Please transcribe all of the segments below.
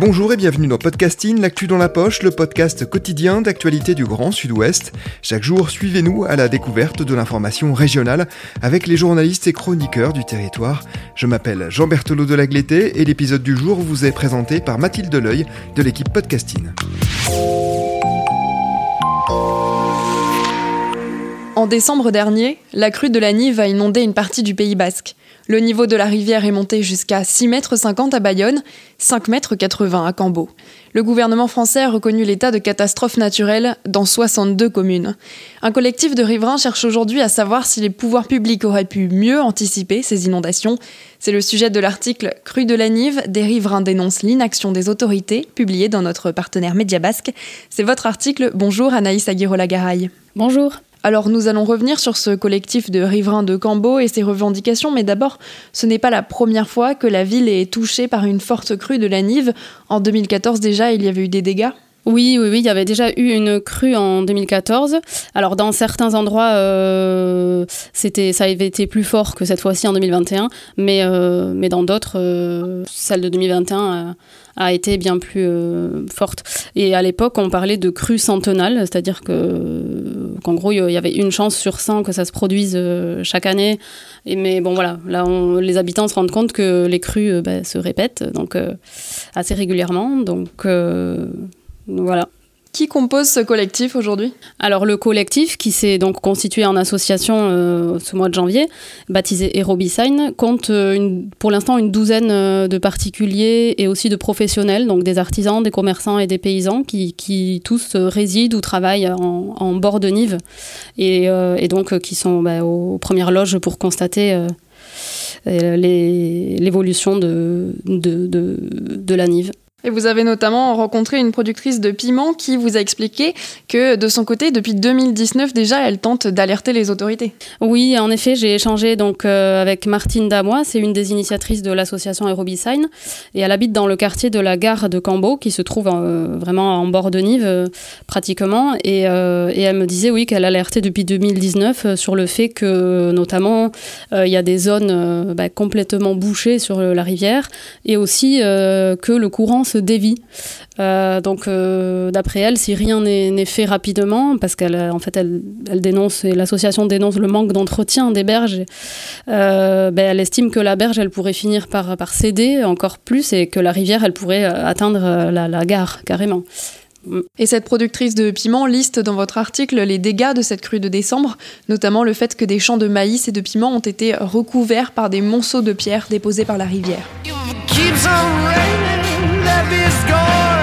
Bonjour et bienvenue dans Podcasting, l'actu dans la poche, le podcast quotidien d'actualité du Grand Sud-Ouest. Chaque jour, suivez-nous à la découverte de l'information régionale avec les journalistes et chroniqueurs du territoire. Je m'appelle Jean Berthelot de Lagleté et l'épisode du jour vous est présenté par Mathilde Deleuil de l'équipe Podcasting. En décembre dernier, la crue de la Nive a inondé une partie du Pays basque. Le niveau de la rivière est monté jusqu'à 6,50 mètres à Bayonne, 5,80 mètres à Cambo. Le gouvernement français a reconnu l'état de catastrophe naturelle dans 62 communes. Un collectif de riverains cherche aujourd'hui à savoir si les pouvoirs publics auraient pu mieux anticiper ces inondations. C'est le sujet de l'article Crue de la Nive, des riverains dénoncent l'inaction des autorités, publié dans notre partenaire Média Basque. C'est votre article. Bonjour Anaïs Aguirre-Lagaraille. Bonjour. Alors nous allons revenir sur ce collectif de riverains de Cambo et ses revendications, mais d'abord, ce n'est pas la première fois que la ville est touchée par une forte crue de la Nive. En 2014 déjà, il y avait eu des dégâts? Oui, oui, oui, il y avait déjà eu une crue en 2014. Alors dans certains endroits, euh, c'était, ça avait été plus fort que cette fois-ci en 2021, mais, euh, mais dans d'autres, euh, celle de 2021 a été bien plus forte. Et à l'époque, on parlait de crue centenale, c'est-à-dire que qu'en gros, il y avait une chance sur 100 que ça se produise chaque année. Mais bon, voilà, là, les habitants se rendent compte que les crues bah, se répètent, donc assez régulièrement. Donc voilà. Qui compose ce collectif aujourd'hui? Alors le collectif, qui s'est donc constitué en association euh, ce mois de janvier, baptisé Aerobisign, compte euh, pour l'instant une douzaine euh, de particuliers et aussi de professionnels, donc des artisans, des commerçants et des paysans qui, tous résident ou travaillent en, bord de Nive et, donc qui sont bah, aux premières loges pour constater l'évolution de, de la Nive. Et vous avez notamment rencontré une productrice de piment qui vous a expliqué que de son côté, depuis 2019 déjà, elle tente d'alerter les autorités. Oui, en effet, j'ai échangé donc euh, avec Martine Damois, c'est une des initiatrices de l'association Aerobisign, et elle habite dans le quartier de la gare de Cambo, qui se trouve euh, vraiment en bord de Nive, euh, pratiquement, et, et, elle me disait oui qu'elle alertait depuis 2019 sur le fait que notamment il y a des zones bah, complètement bouchées sur la rivière, et aussi que le courant se dévie. Euh, donc, euh, d'après elle, si rien n'est fait rapidement, parce qu'elle, en fait, elle, dénonce et l'association dénonce le manque d'entretien des berges, euh, ben, elle estime que la berge, elle pourrait finir par, par céder encore plus et que la rivière, elle pourrait atteindre la, la gare carrément. Et cette productrice de piment liste dans votre article les dégâts de cette crue de décembre, notamment le fait que des champs de maïs et de piment ont été recouverts par des monceaux de pierres déposés par la rivière. let me score.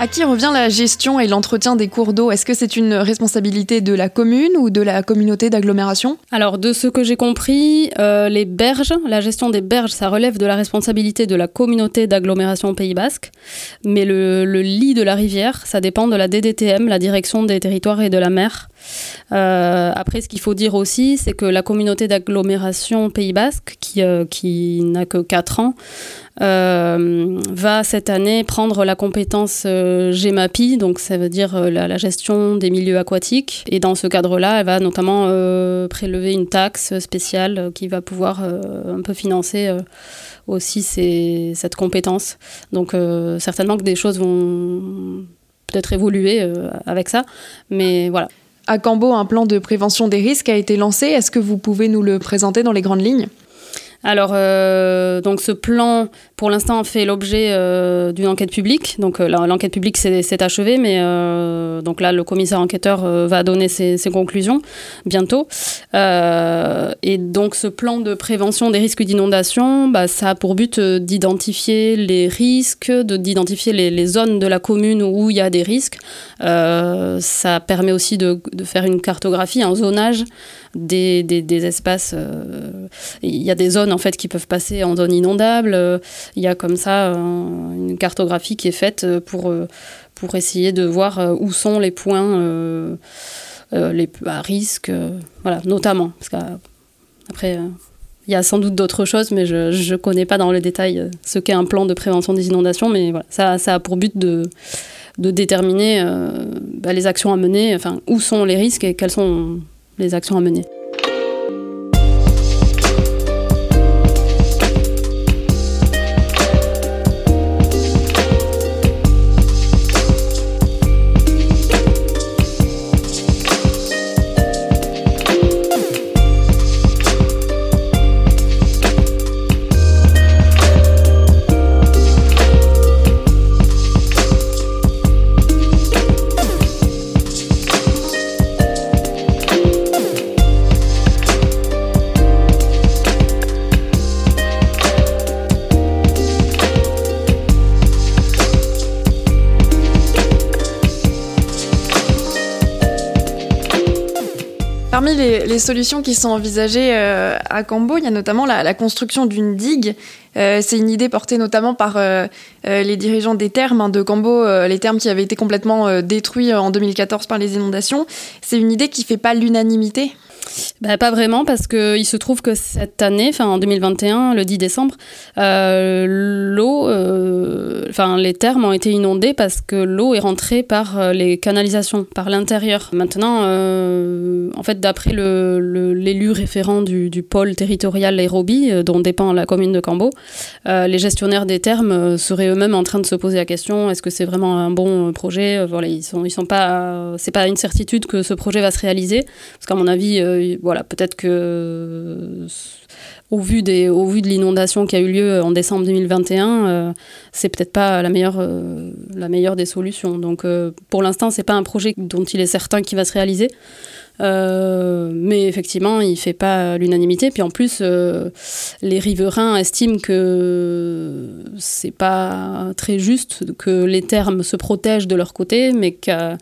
À qui revient la gestion et l'entretien des cours d'eau? Est-ce que c'est une responsabilité de la commune ou de la communauté d'agglomération? Alors, de ce que j'ai compris, euh, les berges, la gestion des berges, ça relève de la responsabilité de la communauté d'agglomération Pays Basque. Mais le, lit de la rivière, ça dépend de la DDTM, la direction des territoires et de la mer. après, ce qu'il faut dire aussi, c'est que la communauté d'agglomération Pays Basque, qui, qui n'a que 4 ans, euh, va cette année prendre la compétence euh, GEMAPI, donc ça veut dire euh, la, gestion des milieux aquatiques. Et dans ce cadre-là, elle va notamment prélever une taxe spéciale qui va pouvoir un peu financer aussi cette compétence. Donc certainement que des choses vont peut-être évoluer avec ça, mais voilà. À Cambo, un plan de prévention des risques a été lancé. Est-ce que vous pouvez nous le présenter dans les grandes lignes? Alors, euh, donc ce plan, pour l'instant, fait l'objet euh, d'une enquête publique. Donc, euh, l'enquête publique s'est achevée, mais donc là, le commissaire enquêteur va donner ses, conclusions bientôt. et donc, ce plan de prévention des risques d'inondation, bah, ça a pour but d'identifier les risques, d'identifier les, zones de la commune où il y a des risques. ça permet aussi de, de, faire une cartographie, un zonage des, des, espaces. Euh, il y a des zones en fait qui peuvent passer en zone inondable. Il y a comme ça une cartographie qui est faite pour, pour essayer de voir où sont les points les, à risque, voilà, notamment. Parce qu'après. Il y a sans doute d'autres choses, mais je ne connais pas dans le détail ce qu'est un plan de prévention des inondations. Mais voilà, ça, ça a pour but de, de déterminer bah, les actions à mener, enfin, où sont les risques et quels sont les actions à mener. Parmi les, solutions qui sont envisagées euh, à Cambo, il y a notamment la, construction d'une digue. Euh, c'est une idée portée notamment par euh, les dirigeants des thermes hein, de Cambo, les thermes qui avaient été complètement détruits en 2014 par les inondations. C'est une idée qui ne fait pas l'unanimité? Bah, pas vraiment, parce qu'il se trouve que cette année, en 2021, le 10 décembre, l'eau, enfin les termes ont été inondés parce que l'eau est rentrée par euh, les canalisations, par l'intérieur. Maintenant, en fait, d'après l'élu référent du, pôle territorial Aérobie, dont dépend la commune de Cambo, les gestionnaires des termes seraient eux-mêmes en train de se poser la question est-ce que c'est vraiment un bon projet? Voilà, ils sont, ils sont pas, c'est pas une certitude que ce projet va se réaliser, parce qu'à mon avis, voilà, peut-être que au vu, de l'inondation qui a eu lieu en décembre 2021, euh, c'est peut-être pas la meilleure, euh, la meilleure des solutions. Donc euh, pour l'instant, c'est pas un projet dont il est certain qu'il va se réaliser. Euh, mais effectivement, il fait pas l'unanimité. Puis en plus, euh, les riverains estiment que c'est pas très juste que les termes se protègent de leur côté, mais que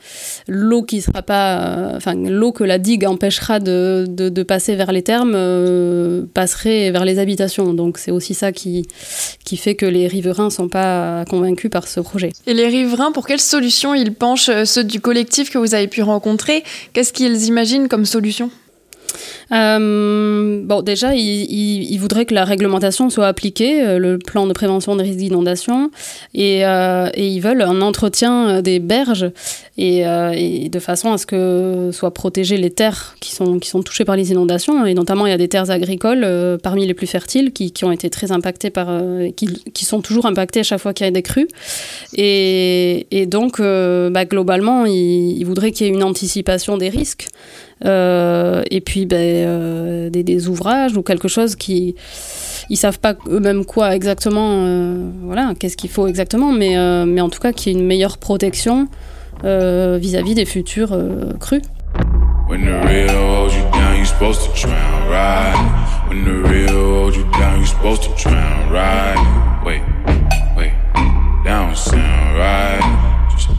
l'eau qui sera pas, enfin l'eau que la digue empêchera de, de, passer vers les termes euh, passerait vers les habitations. Donc c'est aussi ça qui qui fait que les riverains sont pas convaincus par ce projet. Et les riverains, pour quelles solutions ils penchent, ceux du collectif que vous avez pu rencontrer? Qu'est-ce qu'ils imaginent comme solution euh, bon, déjà, il, voudrait que la réglementation soit appliquée, euh, le plan de prévention des risques d'inondation, et, euh, ils veulent un entretien des berges, et, de façon à ce que soient protégées les terres qui sont, qui sont touchées par les inondations, et notamment il y a des terres agricoles parmi les plus fertiles qui, qui ont été très impactées par, qui, qui, sont toujours impactées à chaque fois qu'il y a des crues, et, donc bah, globalement, il, il voudrait qu'il y ait une anticipation des risques. Euh, et puis ben, euh, des, ouvrages ou quelque chose qui ils savent pas eux-mêmes quoi exactement euh, voilà qu'est-ce qu'il faut exactement mais en tout cas qu'il y ait une meilleure protection vis-à-vis des futurs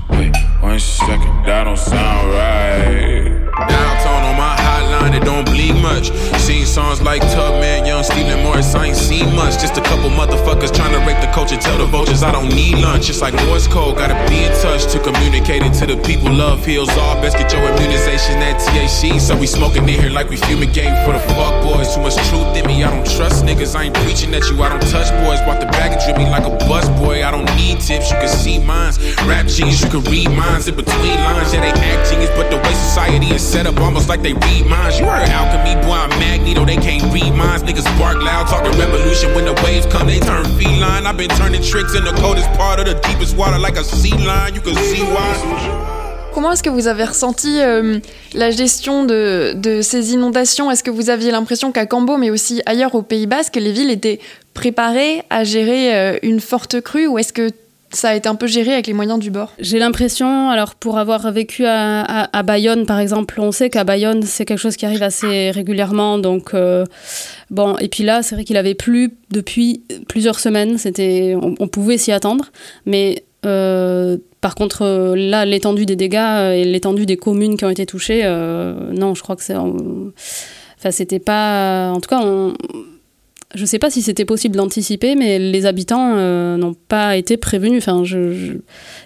wait, that don't sound right. Hotline, it don't bleed much. Seen songs like Tubman, Young stealing Morris, I ain't seen much. Just a couple motherfuckers trying to culture, tell the vultures I don't need lunch. It's like Morse code, gotta be in touch to communicate it to the people. Love heals all. Best get your immunization at THC. So we smoking in here like we fumigate for the fuck boys. Too much truth in me, I don't trust niggas. I ain't preaching at you, I don't touch boys. Walk the bag and drip me like a bus boy. I don't need tips, you can see mines. Rap jeans, you can read minds in between lines. Yeah, they act genius, but the way society is set up almost like they read minds. You heard alchemy, boy, I'm Magneto, they can't read minds. Niggas bark loud, talking revolution when the waves come, they turn feline. I've been turning in the coldest part of the deepest water like a sea. You can see why. Comment est-ce que vous avez ressenti euh, la gestion de, de ces inondations? Est-ce que vous aviez l'impression qu'à Cambo, mais aussi ailleurs au Pays Basque, les villes étaient préparées à gérer euh, une forte crue ou est-ce que ça a été un peu géré avec les moyens du bord J'ai l'impression, alors pour avoir vécu à, Bayonne par exemple, on sait qu'à Bayonne c'est quelque chose qui arrive assez régulièrement, donc euh, bon, et puis là c'est vrai qu'il avait plu depuis plusieurs semaines, c'était, on, pouvait s'y attendre, mais euh, par contre, là, l'étendue des dégâts euh, et l'étendue des communes qui ont été touchées, non, je crois que c'est. Enfin, c'était pas. En tout cas, on, je sais pas si c'était possible d'anticiper, mais les habitants euh, n'ont pas été prévenus. Enfin, il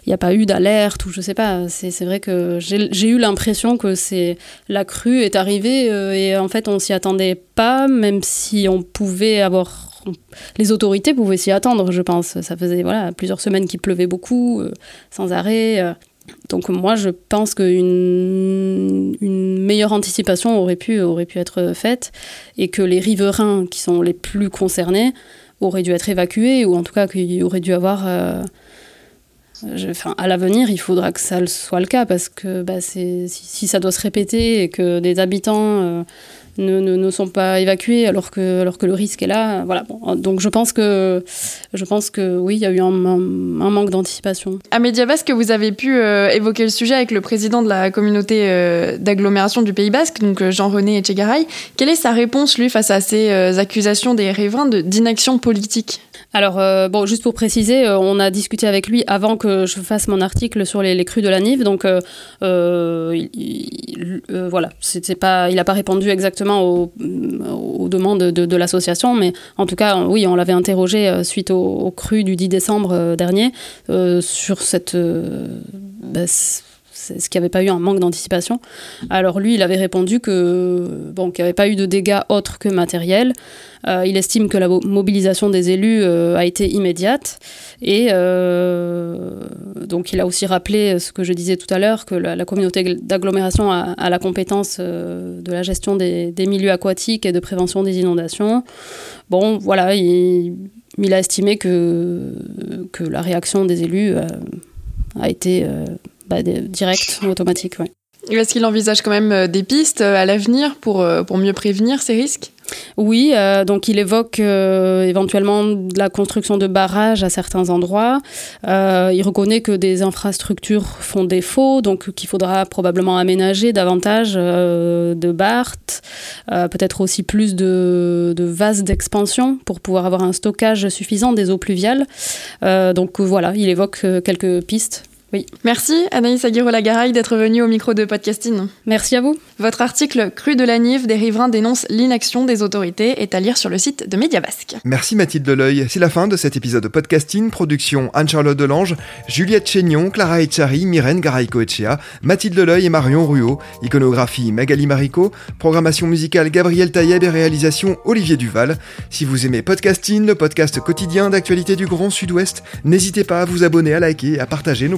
n'y a pas eu d'alerte ou je sais pas. C'est vrai que j'ai eu l'impression que c'est la crue est arrivée euh, et en fait on s'y attendait pas, même si on pouvait avoir les autorités pouvaient s'y attendre, je pense. Ça faisait voilà plusieurs semaines qu'il pleuvait beaucoup, euh, sans arrêt. Donc moi, je pense qu'une une meilleure anticipation aurait pu, être faite et que les riverains qui sont les plus concernés auraient dû être évacués ou en tout cas qu'il aurait dû avoir... euh, à l'avenir, il faudra que ça soit le cas parce que bah, si, si ça doit se répéter et que des habitants euh, ne, ne, ne sont pas évacués alors que, alors que le risque est là, voilà. Bon, donc je pense que, je pense que oui, il y a eu un, un- un manque d'anticipation. À Média Basque, vous avez pu euh, évoquer le sujet avec le président de la communauté euh, d'agglomération du Pays Basque, donc euh, Jean-René Etchegaray. Quelle est sa réponse, lui, face à ces euh, accusations des riverains de- d'inaction politique? Alors, euh, bon, juste pour préciser, euh, on a discuté avec lui avant que je fasse mon article sur les, les crues de la Nive. Donc, euh, euh, il- il- euh, voilà, c'était pas, il n'a pas répondu exactement aux, demandes de, l'association, mais en tout cas, oui, on l'avait interrogé euh, suite aux crues du 10 décembre euh, dernier euh, sur cette. bah, ce qu'il n'y avait pas eu un manque d'anticipation. Alors lui, il avait répondu qu'il n'y avait pas eu de dégâts autres que matériels. Euh, il estime que la mo- mobilisation des élus euh, a été immédiate et euh, donc il a aussi rappelé ce que je disais tout à l'heure que la, communauté d'agglomération a, la compétence de la gestion des, milieux aquatiques et de prévention des inondations. Bon, voilà, il, a estimé que, la réaction des élus a été bah, des- directe, automatique. ouais. Est-ce qu'il envisage quand même euh, des pistes euh, à l'avenir pour, euh, pour mieux prévenir ces risques? Oui, euh, donc il évoque euh, éventuellement de la construction de barrages à certains endroits. Euh, il reconnaît que des infrastructures font défaut, donc qu'il faudra probablement aménager davantage de BART, euh, peut-être aussi plus de, de vases d'expansion pour pouvoir avoir un stockage suffisant des eaux pluviales. Donc voilà, il évoque quelques pistes. Merci Anaïs Aguirre-Lagaraille d'être venue au micro de Podcasting. Merci à vous. Votre article Cru de la Nive, des riverains dénoncent l'inaction des autorités est à lire sur le site de Média Basque. Merci Mathilde Deleuil. C'est la fin de cet épisode de podcasting. Production Anne-Charlotte Delange, Juliette Chénion, Clara Echari, Myrène Garaïco-Echea, Mathilde Deleuil et Marion Ruot. Iconographie Magali Marico. Programmation musicale Gabriel Taïeb et réalisation Olivier Duval. Si vous aimez podcasting, le podcast quotidien d'actualité du Grand Sud-Ouest, n'hésitez pas à vous abonner, à liker et à partager nos